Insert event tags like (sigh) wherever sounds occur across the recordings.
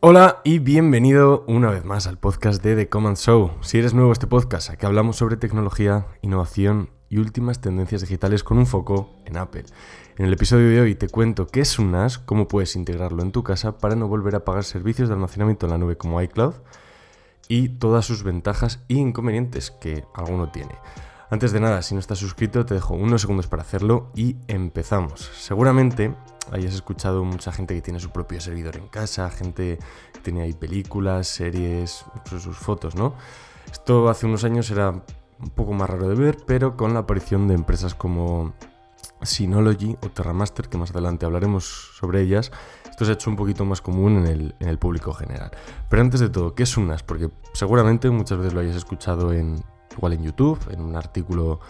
Hola y bienvenido una vez más al podcast de The Command Show. Si eres nuevo a este podcast, aquí hablamos sobre tecnología, innovación y últimas tendencias digitales con un foco en Apple. En el episodio de hoy te cuento qué es un NAS, cómo puedes integrarlo en tu casa para no volver a pagar servicios de almacenamiento en la nube como iCloud y todas sus ventajas e inconvenientes que alguno tiene. Antes de nada, si no estás suscrito, te dejo unos segundos para hacerlo y empezamos. Seguramente hayas escuchado mucha gente que tiene su propio servidor en casa, gente que tiene ahí películas, series, sus fotos, ¿no? Esto hace unos años era un poco más raro de ver, pero con la aparición de empresas como Synology o Terramaster, que más adelante hablaremos sobre ellas, esto se ha hecho un poquito más común en el, público general. Pero antes de todo, ¿qué es un NAS? Porque seguramente muchas veces lo hayas escuchado en, igual en YouTube, en un artículo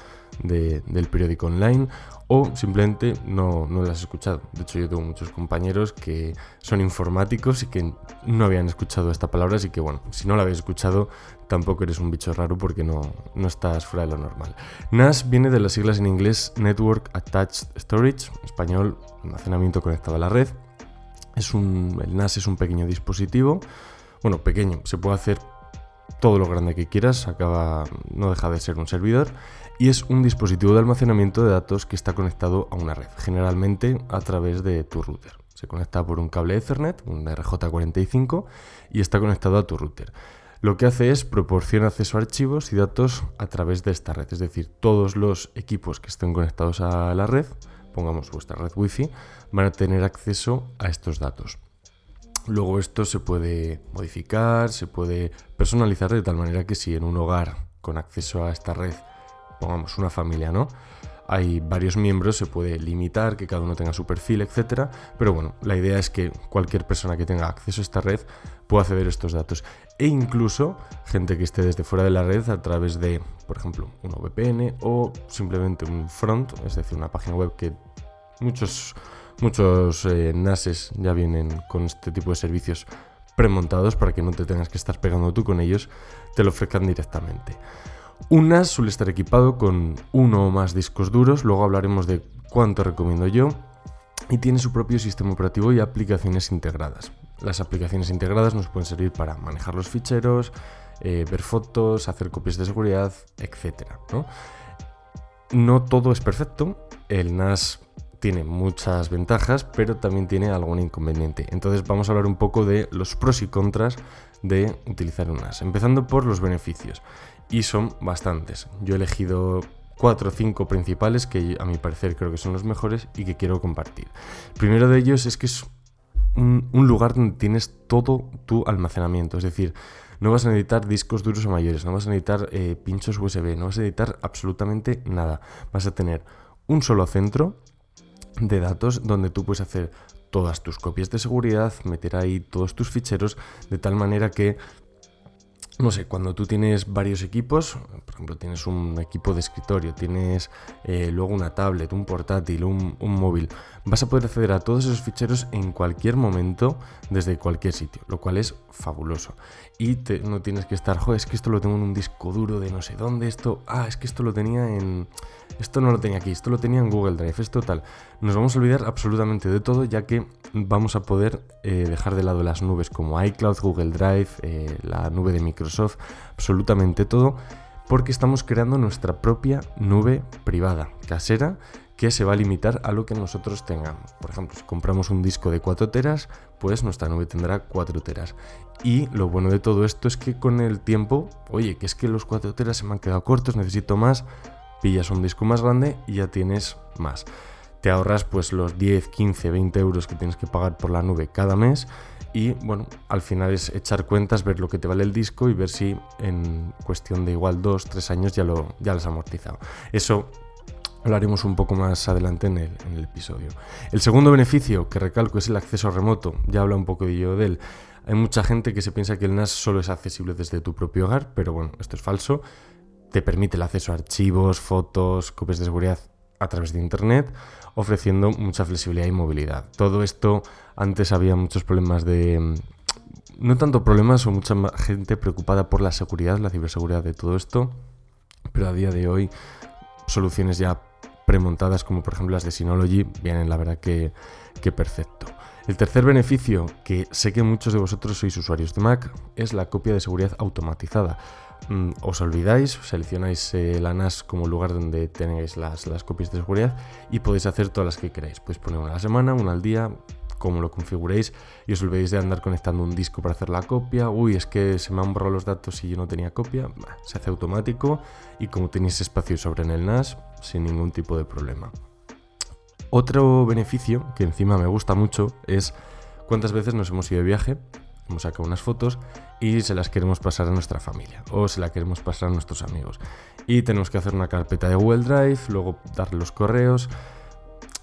del periódico online o simplemente no, no las has escuchado. De hecho, yo tengo muchos compañeros que son informáticos y que no habían escuchado esta palabra, así que bueno, si no la habéis escuchado, tampoco eres un bicho raro porque no, no estás fuera de lo normal. NAS viene de las siglas en inglés Network Attached Storage, en español, almacenamiento conectado a la red. Es un, el NAS es un pequeño dispositivo, bueno, pequeño, se puede hacer todo lo grande que quieras, acaba, no deja de ser un servidor, y es un dispositivo de almacenamiento de datos que está conectado a una red, generalmente a través de tu router. Se conecta por un cable Ethernet, un RJ45, y está conectado a tu router. Lo que hace es proporciona acceso a archivos y datos a través de esta red, es decir, todos los equipos que estén conectados a la red, pongamos vuestra red Wi-Fi, van a tener acceso a estos datos. Luego esto se puede modificar, se puede personalizar de tal manera que si en un hogar con acceso a esta red, pongamos una familia, ¿no? Hay varios miembros, se puede limitar, que cada uno tenga su perfil, etc. Pero bueno, la idea es que cualquier persona que tenga acceso a esta red pueda acceder a estos datos. E incluso gente que esté desde fuera de la red a través de, por ejemplo, un VPN o simplemente un front, es decir, una página web que muchos Muchos eh, NASes ya vienen con este tipo de servicios premontados para que no te tengas que estar pegando tú con ellos, te lo ofrezcan directamente. Un NAS suele estar equipado con uno o más discos duros, luego hablaremos de cuánto recomiendo yo, y tiene su propio sistema operativo y aplicaciones integradas. Las aplicaciones integradas nos pueden servir para manejar los ficheros, eh, ver fotos, hacer copias de seguridad, etc. ¿no? no todo es perfecto, el NAS tiene muchas ventajas, pero también tiene algún inconveniente. Entonces vamos a hablar un poco de los pros y contras de utilizar un NAS, empezando por los beneficios. Y son bastantes. Yo he elegido cuatro o cinco principales que a mi parecer creo que son los mejores y que quiero compartir. El primero de ellos es que es un, lugar donde tienes todo tu almacenamiento, es decir, no vas a necesitar discos duros o mayores, no vas a necesitar eh, pinchos USB, no vas a necesitar absolutamente nada. Vas a tener un solo centro de datos donde tú puedes hacer todas tus copias de seguridad, meter ahí todos tus ficheros, de tal manera que no sé, cuando tú tienes varios equipos, por ejemplo, tienes un equipo de escritorio, tienes eh, luego una tablet, un portátil, un, móvil, vas a poder acceder a todos esos ficheros en cualquier momento desde cualquier sitio, lo cual es fabuloso. Y no tienes que estar, joder, es que esto lo tengo en un disco duro de no sé dónde, esto, ah, es que esto lo tenía en, esto no lo tenía aquí, esto lo tenía en Google Drive, esto tal. Nos vamos a olvidar absolutamente de todo, ya que vamos a poder eh, dejar de lado las nubes como iCloud, Google Drive, eh, la nube de Microsoft, absolutamente todo, porque estamos creando nuestra propia nube privada, casera, que se va a limitar a lo que nosotros tengamos. Por ejemplo, si compramos un disco de 4 teras, pues nuestra nube tendrá 4 teras. Y lo bueno de todo esto es que con el tiempo, oye, que es que los 4 teras se me han quedado cortos, necesito más, pillas un disco más grande y ya tienes más te ahorras pues los 10, 15, 20 euros que tienes que pagar por la nube cada mes y bueno, al final es echar cuentas, ver lo que te vale el disco y ver si en cuestión de igual 2, 3 años ya lo, ya has amortizado. Eso lo haremos un poco más adelante en el, en el, episodio. El segundo beneficio que recalco es el acceso remoto, ya habla un poco de yo de él. Hay mucha gente que se piensa que el NAS solo es accesible desde tu propio hogar, pero bueno, esto es falso. Te permite el acceso a archivos, fotos, copias de seguridad a través de Internet, ofreciendo mucha flexibilidad y movilidad. Todo esto, antes había muchos problemas de... Mm, no tanto problemas o mucha gente preocupada por la seguridad, la ciberseguridad de todo esto, pero a día de hoy soluciones ya premontadas como por ejemplo las de Synology vienen la verdad que, que perfecto. El tercer beneficio, que sé que muchos de vosotros sois usuarios de Mac, es la copia de seguridad automatizada. Mm, os olvidáis, seleccionáis eh, la NAS como lugar donde tenéis las, las copias de seguridad y podéis hacer todas las que queráis. Podéis poner una a la semana, una al día, como lo configuréis y os olvidéis de andar conectando un disco para hacer la copia. Uy, es que se me han borrado los datos y yo no tenía copia. se hace automático y como tenéis espacio sobre en el NAS, sin ningún tipo de problema. Otro beneficio que encima me gusta mucho es cuántas veces nos hemos ido de viaje, hemos sacado unas fotos y se las queremos pasar a nuestra familia o se la queremos pasar a nuestros amigos. Y tenemos que hacer una carpeta de Google Drive, luego darle los correos.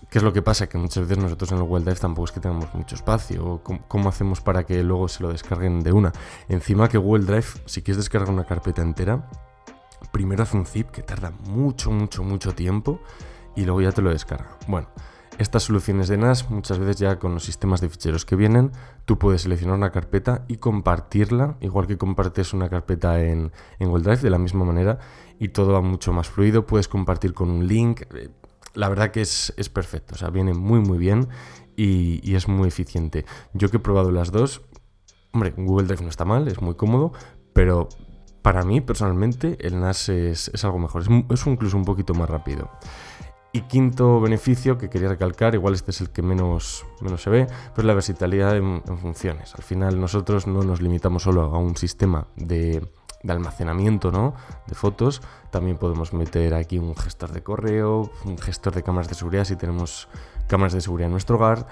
¿Qué es lo que pasa? Que muchas veces nosotros en el Google Drive tampoco es que tengamos mucho espacio. ¿Cómo, hacemos para que luego se lo descarguen de una? Encima que Google Drive, si quieres descargar una carpeta entera, primero hace un zip que tarda mucho, mucho, mucho tiempo y luego ya te lo descarga. Bueno, estas soluciones de NAS, muchas veces ya con los sistemas de ficheros que vienen, tú puedes seleccionar una carpeta y compartirla, igual que compartes una carpeta en, en Google Drive, de la misma manera, y todo va mucho más fluido. Puedes compartir con un link. Eh, la verdad que es, perfecto, o sea, viene muy muy bien y, es muy eficiente. Yo que he probado las dos, hombre, Google Drive no está mal, es muy cómodo, pero para mí personalmente el NAS es, algo mejor, es, es incluso un poquito más rápido. Y quinto beneficio que quería recalcar, igual este es el que menos, menos se ve, pues la versatilidad en, funciones. Al final nosotros no nos limitamos solo a un sistema de, de almacenamiento ¿no? de fotos, también podemos meter aquí un gestor de correo, un gestor de cámaras de seguridad si tenemos cámaras de seguridad en nuestro hogar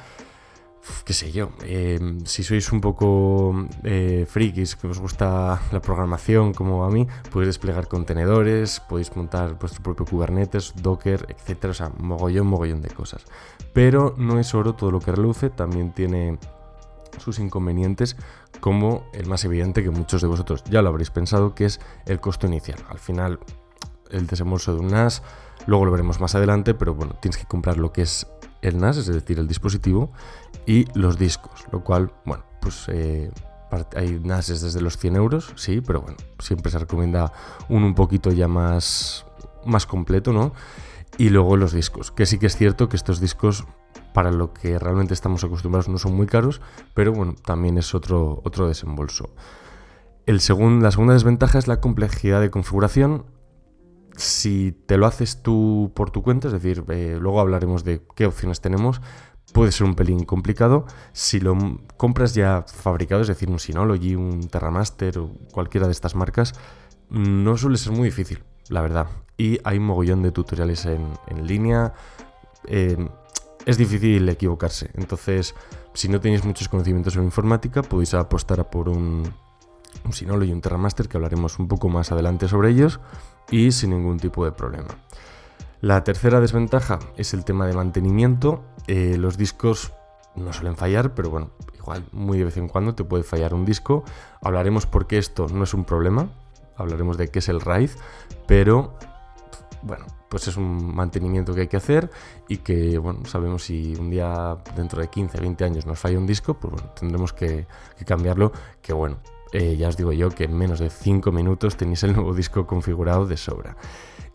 qué sé yo, em, si sois un poco eh, frikis, que os gusta la programación como a mí, podéis desplegar contenedores, podéis montar vuestro propio Kubernetes, Docker, etcétera, o sea, mogollón, mogollón de cosas. Pero no es oro todo lo que reluce, también tiene sus inconvenientes, como el más evidente que muchos de vosotros ya lo habréis pensado, que es el costo inicial. Al final, el desembolso de un NAS, luego lo veremos más adelante, pero bueno, tienes que comprar lo que es el NAS, es decir, el dispositivo, y los discos, lo cual, bueno, pues eh, hay NAS desde los 100 euros, sí, pero bueno, siempre se recomienda un poquito ya más, más completo, ¿no? Y luego los discos, que sí que es cierto que estos discos para lo que realmente estamos acostumbrados no son muy caros, pero bueno, también es otro, otro desembolso. El la segunda desventaja es la complejidad de configuración si te lo haces tú por tu cuenta, es decir, eh, luego hablaremos de qué opciones tenemos, puede ser un pelín complicado. Si lo compras ya fabricado, es decir, un Synology, un Terramaster o cualquiera de estas marcas, no suele ser muy difícil, la verdad. Y hay un mogollón de tutoriales en, línea. Eh, es difícil equivocarse. Entonces, si no tenéis muchos conocimientos en informática, podéis apostar por un, un Synology y un Terramaster, que hablaremos un poco más adelante sobre ellos y sin ningún tipo de problema. La tercera desventaja es el tema de mantenimiento. Eh, los discos no suelen fallar, pero bueno, igual muy de vez en cuando te puede fallar un disco. Hablaremos por qué esto no es un problema. Hablaremos de qué es el RAID, pero bueno, pues es un mantenimiento que hay que hacer y que, bueno, sabemos si un día dentro de 15, 20 años nos falla un disco, pues bueno, tendremos que, que cambiarlo, que bueno, eh, ya os digo yo que en menos de 5 minutos tenéis el nuevo disco configurado de sobra.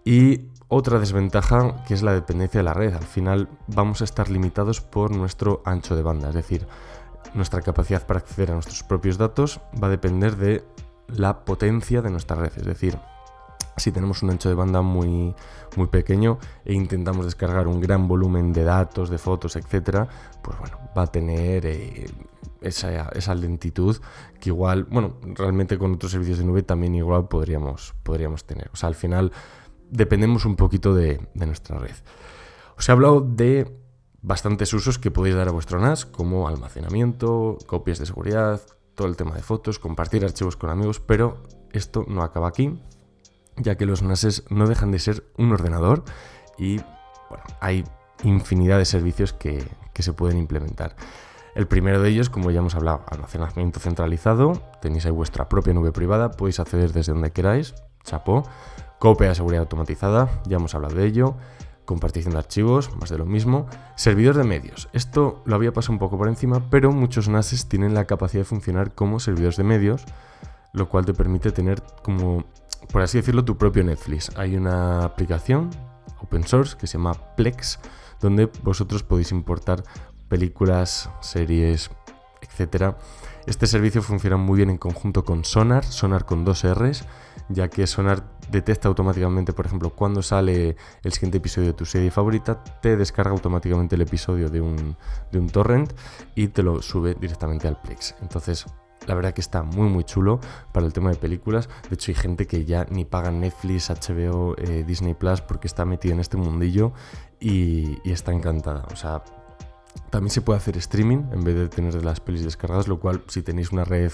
Y otra desventaja que es la dependencia de la red. Al final vamos a estar limitados por nuestro ancho de banda, es decir, nuestra capacidad para acceder a nuestros propios datos va a depender de la potencia de nuestra red. Es decir, si tenemos un ancho de banda muy, muy pequeño e intentamos descargar un gran volumen de datos, de fotos, etc., pues bueno, va a tener eh, esa, lentitud que igual, bueno, realmente con otros servicios de nube también igual podríamos, podríamos tener. O sea, al final dependemos un poquito de, nuestra red. Os he hablado de bastantes usos que podéis dar a vuestro NAS, como almacenamiento, copias de seguridad, todo el tema de fotos, compartir archivos con amigos, pero esto no acaba aquí, ya que los NASes no dejan de ser un ordenador y bueno, hay infinidad de servicios que, que se pueden implementar. El primero de ellos, como ya hemos hablado, almacenamiento centralizado, tenéis ahí vuestra propia nube privada, podéis acceder desde donde queráis, chapó, copia de seguridad automatizada, ya hemos hablado de ello, compartición de archivos, más de lo mismo, servidor de medios. Esto lo había pasado un poco por encima, pero muchos NASes tienen la capacidad de funcionar como servidores de medios, lo cual te permite tener como, por así decirlo, tu propio Netflix. Hay una aplicación open source que se llama Plex, donde vosotros podéis importar películas, series, etc. Este servicio funciona muy bien en conjunto con Sonar, Sonar con dos Rs, ya que Sonar detecta automáticamente, por ejemplo, cuando sale el siguiente episodio de tu serie favorita, te descarga automáticamente el episodio de un, de un torrent y te lo sube directamente al Plex. Entonces, la verdad que está muy muy chulo para el tema de películas. De hecho hay gente que ya ni paga Netflix, HBO, eh, Disney Plus porque está metida en este mundillo y, y, está encantada. O sea, también se puede hacer streaming en vez de tener las pelis descargadas, lo cual si tenéis una red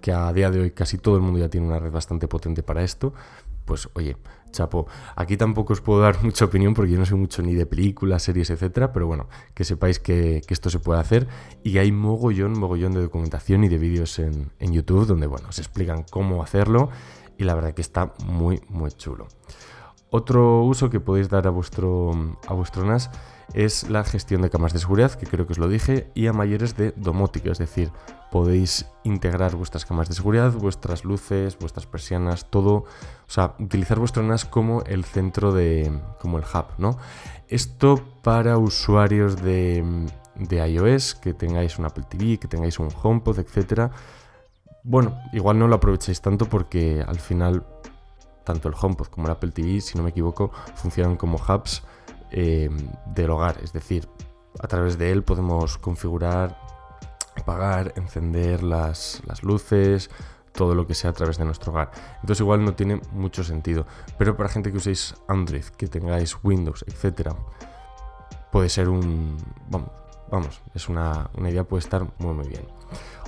que a día de hoy casi todo el mundo ya tiene una red bastante potente para esto, pues oye, chapo. Aquí tampoco os puedo (laughs) dar mucha opinión porque yo no sé mucho ni de películas, series, etcétera, pero bueno, que sepáis que, esto se puede hacer y hay mogollón, mogollón de documentación y de vídeos en, en YouTube donde, bueno, os explican cómo hacerlo y la verdad que está muy, muy chulo. Otro uso que podéis dar a vuestro, a NAS es la gestión de camas de seguridad, que creo que os lo dije, y a mayores de domótica, es decir, podéis integrar vuestras camas de seguridad, vuestras luces, vuestras persianas, todo, o sea, utilizar vuestro NAS como el centro de, como el hub, ¿no? Esto para usuarios de, de iOS, que tengáis un Apple TV, que tengáis un HomePod, etc. Bueno, igual no lo aprovechéis tanto porque al final tanto el HomePod como el Apple TV, si no me equivoco, funcionan como hubs eh, del hogar. Es decir, a través de él podemos configurar, apagar, encender las, luces, todo lo que sea a través de nuestro hogar. Entonces igual no tiene mucho sentido. Pero para gente que uséis Android, que tengáis Windows, etc., puede ser un... Vamos, es una, una idea, puede estar muy muy bien.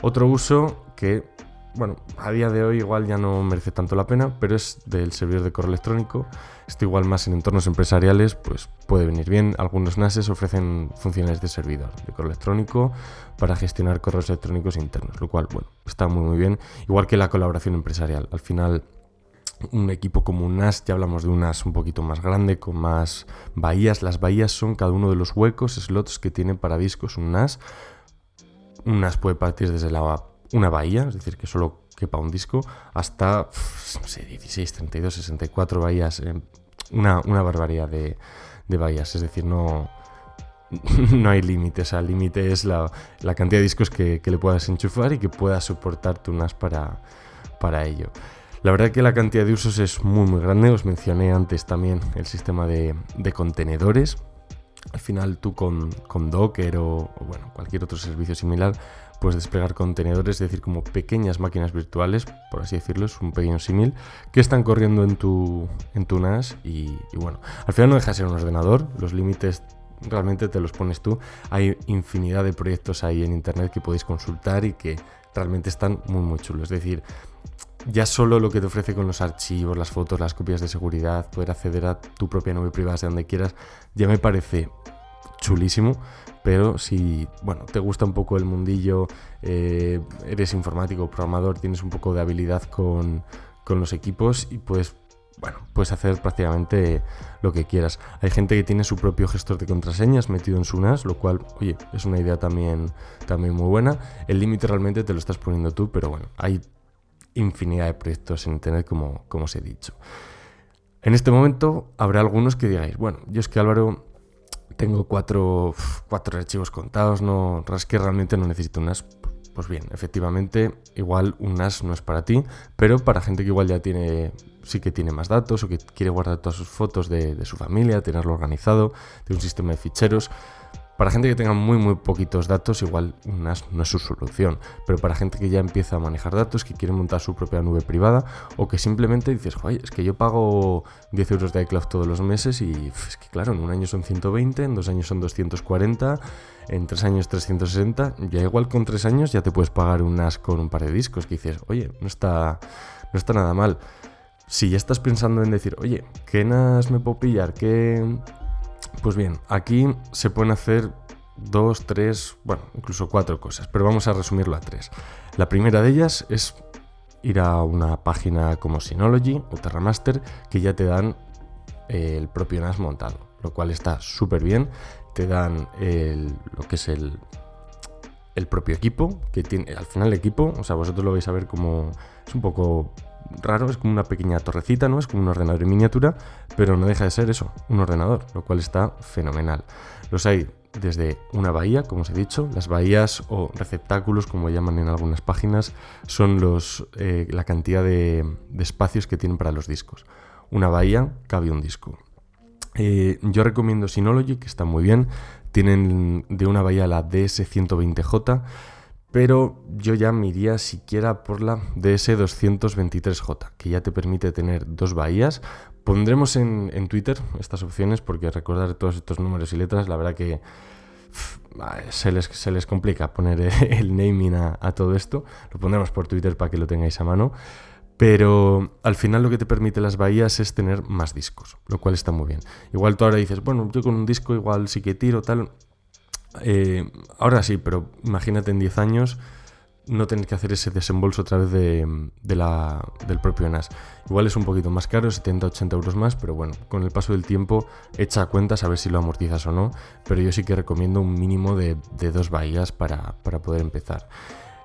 Otro uso que bueno, a día de hoy igual ya no merece tanto la pena, pero es del servidor de correo electrónico. Esto igual más en entornos empresariales, pues puede venir bien. Algunos NASes ofrecen funciones de servidor de correo electrónico para gestionar correos electrónicos internos, lo cual, bueno, está muy muy bien. Igual que la colaboración empresarial. Al final, un equipo como un NAS, ya hablamos de un NAS un poquito más grande, con más bahías. Las bahías son cada uno de los huecos, slots que tiene para discos un NAS. Un NAS puede partir desde la una bahía, es decir, que solo quepa un disco, hasta, no sé, 16, 32, 64 bahías, eh, una, una, barbaridad de, de, bahías, es decir, no, (laughs) no hay límite, o el límite es la, la, cantidad de discos que, que, le puedas enchufar y que puedas soportar tu NAS para, para ello. La verdad que la cantidad de usos es muy muy grande, os mencioné antes también el sistema de, de contenedores, al final tú con, con Docker o, o, bueno, cualquier otro servicio similar puedes desplegar contenedores, es decir, como pequeñas máquinas virtuales, por así decirlo, es un pequeño símil, que están corriendo en tu, en tu NAS y, bueno, al final no deja de ser un ordenador, los límites realmente te los pones tú, hay infinidad de proyectos ahí en internet que podéis consultar y que realmente están muy muy chulos, es decir, ya solo lo que te ofrece con los archivos, las fotos, las copias de seguridad, poder acceder a tu propia nube privada de donde quieras, ya me parece chulísimo pero si bueno, te gusta un poco el mundillo, eh, eres informático, programador, tienes un poco de habilidad con, los equipos y puedes, bueno, puedes hacer prácticamente lo que quieras. Hay gente que tiene su propio gestor de contraseñas metido en su NAS, lo cual, oye, es una idea también, también muy buena. El límite realmente te lo estás poniendo tú, pero bueno, hay infinidad de proyectos en Internet como, como os he dicho. En este momento habrá algunos que digáis, bueno, yo es que Álvaro tengo cuatro, cuatro archivos contados, no, es que realmente no necesito un NAS. Pues bien, efectivamente, igual un NAS no es para ti, pero para gente que igual ya tiene, sí que tiene más datos o que quiere guardar todas sus fotos de, de su familia, tenerlo organizado, de un sistema de ficheros, para gente que tenga muy muy poquitos datos, igual NAS no es su solución, pero para gente que ya empieza a manejar datos, que quiere montar su propia nube privada o que simplemente dices, oye, es que yo pago 10 euros de iCloud todos los meses y es que claro, en un año son 120, en dos años son 240, en tres años 360, ya igual con tres años ya te puedes pagar un NAS con un par de discos que dices, oye, no está, no está nada mal. Si ya estás pensando en decir, oye, ¿qué NAS me puedo pillar? ¿Qué, pues bien, aquí se pueden hacer dos, tres, bueno, incluso cuatro cosas, pero vamos a resumirlo a tres. La primera de ellas es ir a una página como Synology o Terramaster que ya te dan el propio NAS montado, lo cual está súper bien. Te dan lo que es el, el propio equipo, que tiene al final el equipo, o sea, vosotros lo vais a ver como es un poco raro, es como una pequeña torrecita, ¿no? Es como un ordenador en miniatura, pero no deja de ser eso, un ordenador, lo cual está fenomenal. Los hay desde una bahía, como os he dicho. Las bahías o receptáculos, como llaman en algunas páginas, son los, eh, la cantidad de, espacios que tienen para los discos. Una bahía cabe un disco. Eh, yo recomiendo Synology, que está muy bien. Tienen de una bahía la DS120J, pero yo ya me iría siquiera por la DS223J, que ya te permite tener dos bahías Pondremos en, Twitter estas opciones porque recordar todos estos números y letras, la verdad que se, les, se, les, complica poner (laughs) el naming a, todo esto. Lo pondremos por Twitter para que lo tengáis a mano. Pero al final lo que te permite las bahías es tener más discos, lo cual está muy bien. Igual tú ahora dices, bueno, yo con un disco igual sí que tiro, tal. Eh, ahora sí, pero imagínate en 10 años no tener que hacer ese desembolso a través de, la, del propio NAS. Igual es un poquito más caro, 70-80 euros más, pero bueno, con el paso del tiempo echa cuentas a ver si lo amortizas o no, pero yo sí que recomiendo un mínimo de, dos bahías para, poder empezar.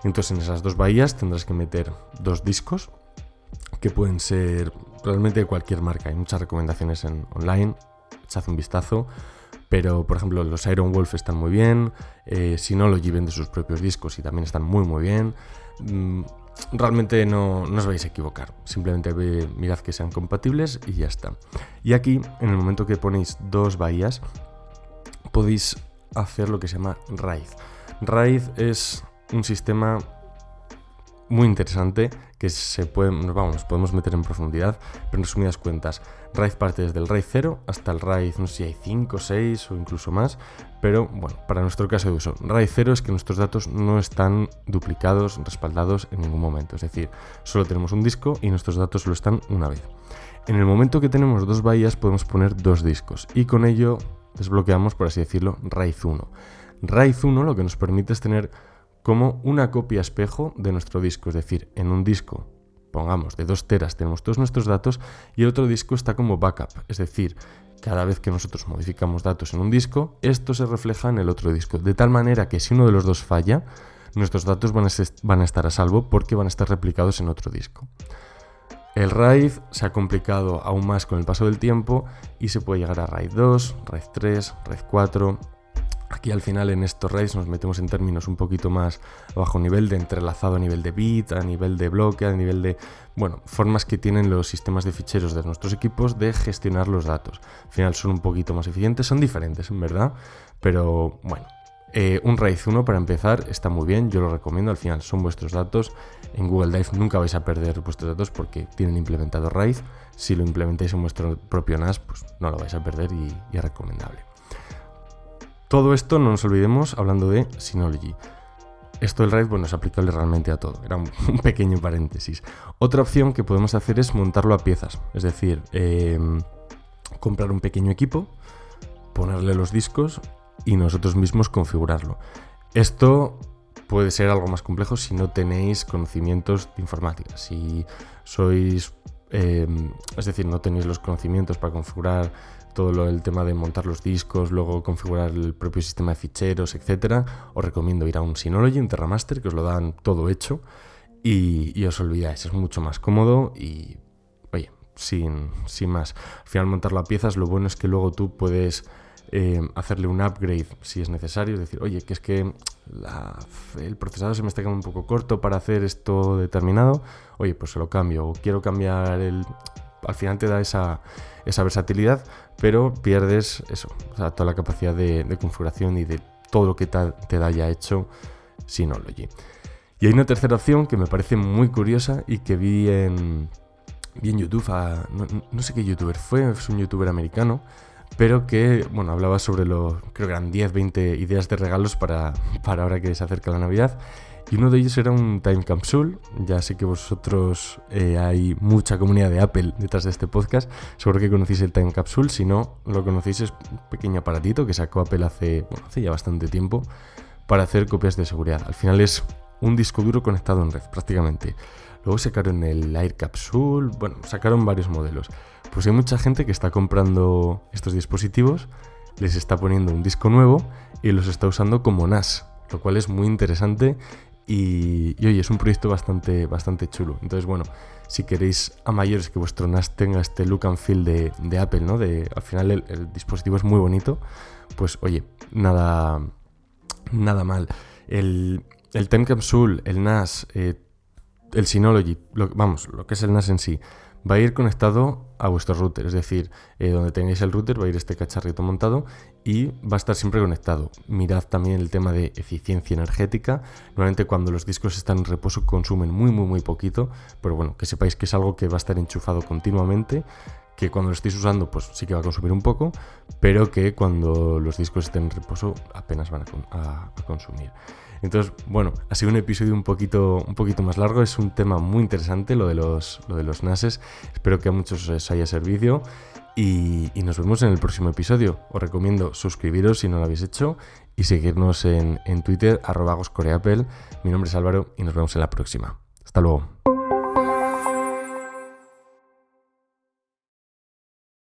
Entonces en esas dos bahías tendrás que meter dos discos, que pueden ser realmente de cualquier marca, hay muchas recomendaciones en online, echad un vistazo. Pero, por ejemplo, los Iron Wolf están muy bien. Eh, si no, lo lleven de sus propios discos y también están muy, muy bien. Mm, realmente no, os vais a equivocar. Simplemente mirad que sean compatibles y ya está. Y aquí, en el momento que ponéis dos bahías, podéis hacer lo que se llama RAID. RAID es un sistema muy interesante que se puede, vamos, podemos meter en profundidad, pero en resumidas cuentas, RAID parte desde el RAID 0 hasta el RAID, no sé si hay 5, 6 o incluso más, pero bueno, para nuestro caso de uso, RAID 0 es que nuestros datos no están duplicados, respaldados en ningún momento, es decir, solo tenemos un disco y nuestros datos solo están una vez. En el momento que tenemos dos bahías podemos poner dos discos y con ello desbloqueamos, por así decirlo, RAID 1. RAID 1 lo que nos permite es tener como una copia espejo de nuestro disco, es decir, en un disco, pongamos, de 2 teras tenemos todos nuestros datos y el otro disco está como backup, es decir, cada vez que nosotros modificamos datos en un disco, esto se refleja en el otro disco, de tal manera que si uno de los dos falla, nuestros datos van a, estar a salvo porque van a estar replicados en otro disco. El RAID se ha complicado aún más con el paso del tiempo y se puede llegar a RAID 2, RAID 3, RAID 4, Aquí al final en estos RAIDs nos metemos en términos un poquito más bajo nivel de entrelazado a nivel de bit, a nivel de bloque, a nivel de, bueno, formas que tienen los sistemas de ficheros de nuestros equipos de gestionar los datos. Al final son un poquito más eficientes, son diferentes en verdad, pero bueno, eh, un RAID 1 para empezar está muy bien, yo lo recomiendo, al final son vuestros datos. En Google Drive nunca vais a perder vuestros datos porque tienen implementado RAID. Si lo implementáis en vuestro propio NAS, pues no lo vais a perder y es recomendable. Todo esto no nos olvidemos hablando de Synology. Esto del RAID, bueno, es aplicable realmente a todo. Era (laughs) un, pequeño paréntesis. Otra opción que podemos hacer es montarlo a piezas. Es decir, em, comprar un pequeño equipo, ponerle los discos y nosotros mismos configurarlo. Esto puede ser algo más complejo si no tenéis conocimientos de informática. Si sois, em, es decir, no tenéis los conocimientos para configurar todo el tema de montar los discos, luego configurar el propio sistema de ficheros, etc. Os recomiendo ir a un Synology, un Terramaster, que os lo dan todo hecho y, os olvidáis, es mucho más cómodo y, oye, sin, sin más. Al final montarlo a piezas, lo bueno es que luego tú puedes eh, hacerle un upgrade si es necesario, es decir, oye, que es que el procesador se me está quedando un poco corto para hacer esto determinado, oye, pues se lo cambio, o quiero cambiar el... Al final te da esa, esa versatilidad, pero pierdes eso, toda la capacidad de, configuración y de todo lo que te, da ya hecho Synology. Y hay una tercera opción que me parece muy curiosa y que vi en, YouTube, no, sé qué youtuber fue, es un youtuber americano, pero que, bueno, hablaba sobre los, creo que eran 10, 20 ideas de regalos para, (laughs) para ahora que se acerca la Navidad. Y uno de ellos era un Time Capsule. Ya sé que vosotros eh, hay mucha comunidad de Apple detrás de este podcast. Seguro que conocéis el Time Capsule. Si no lo conocéis, es un pequeño aparatito que sacó Apple hace, hace ya bastante tiempo para hacer copias de seguridad. Al final es un disco duro conectado en red, prácticamente. Luego sacaron el Air Capsule. Bueno, sacaron varios modelos. Pues hay mucha gente que está comprando estos dispositivos, les está poniendo un disco nuevo y los está usando como NAS, lo cual es muy interesante Y, oye, es un proyecto bastante, bastante chulo. Entonces, bueno, si queréis a mayores que vuestro NAS tenga este look and feel de, Apple, ¿no? De, al final el, dispositivo es muy bonito, pues oye, nada, nada mal. El, el Time Capsule, el NAS, eh, el Synology, vamos, lo que es el NAS en sí, va a ir conectado a vuestro router, es decir, eh, donde tengáis el router va a ir este cacharrito montado y va a estar siempre conectado. Mirad también el tema de eficiencia energética. Normalmente cuando los discos están en reposo consumen muy muy muy poquito, pero bueno, que sepáis que es algo que va a estar enchufado continuamente que cuando lo estéis usando pues sí que va a consumir un poco, pero que cuando los discos estén en reposo apenas van a consumir. Entonces, bueno, ha sido un episodio un poquito, un poquito más largo, es un tema muy interesante lo de los, lo de los NASes, espero que a muchos os haya servido y, nos vemos en el próximo episodio. Os recomiendo suscribiros si no lo habéis hecho y seguirnos en, en Twitter, arroba Mi nombre es Álvaro y nos vemos en la próxima. Hasta luego.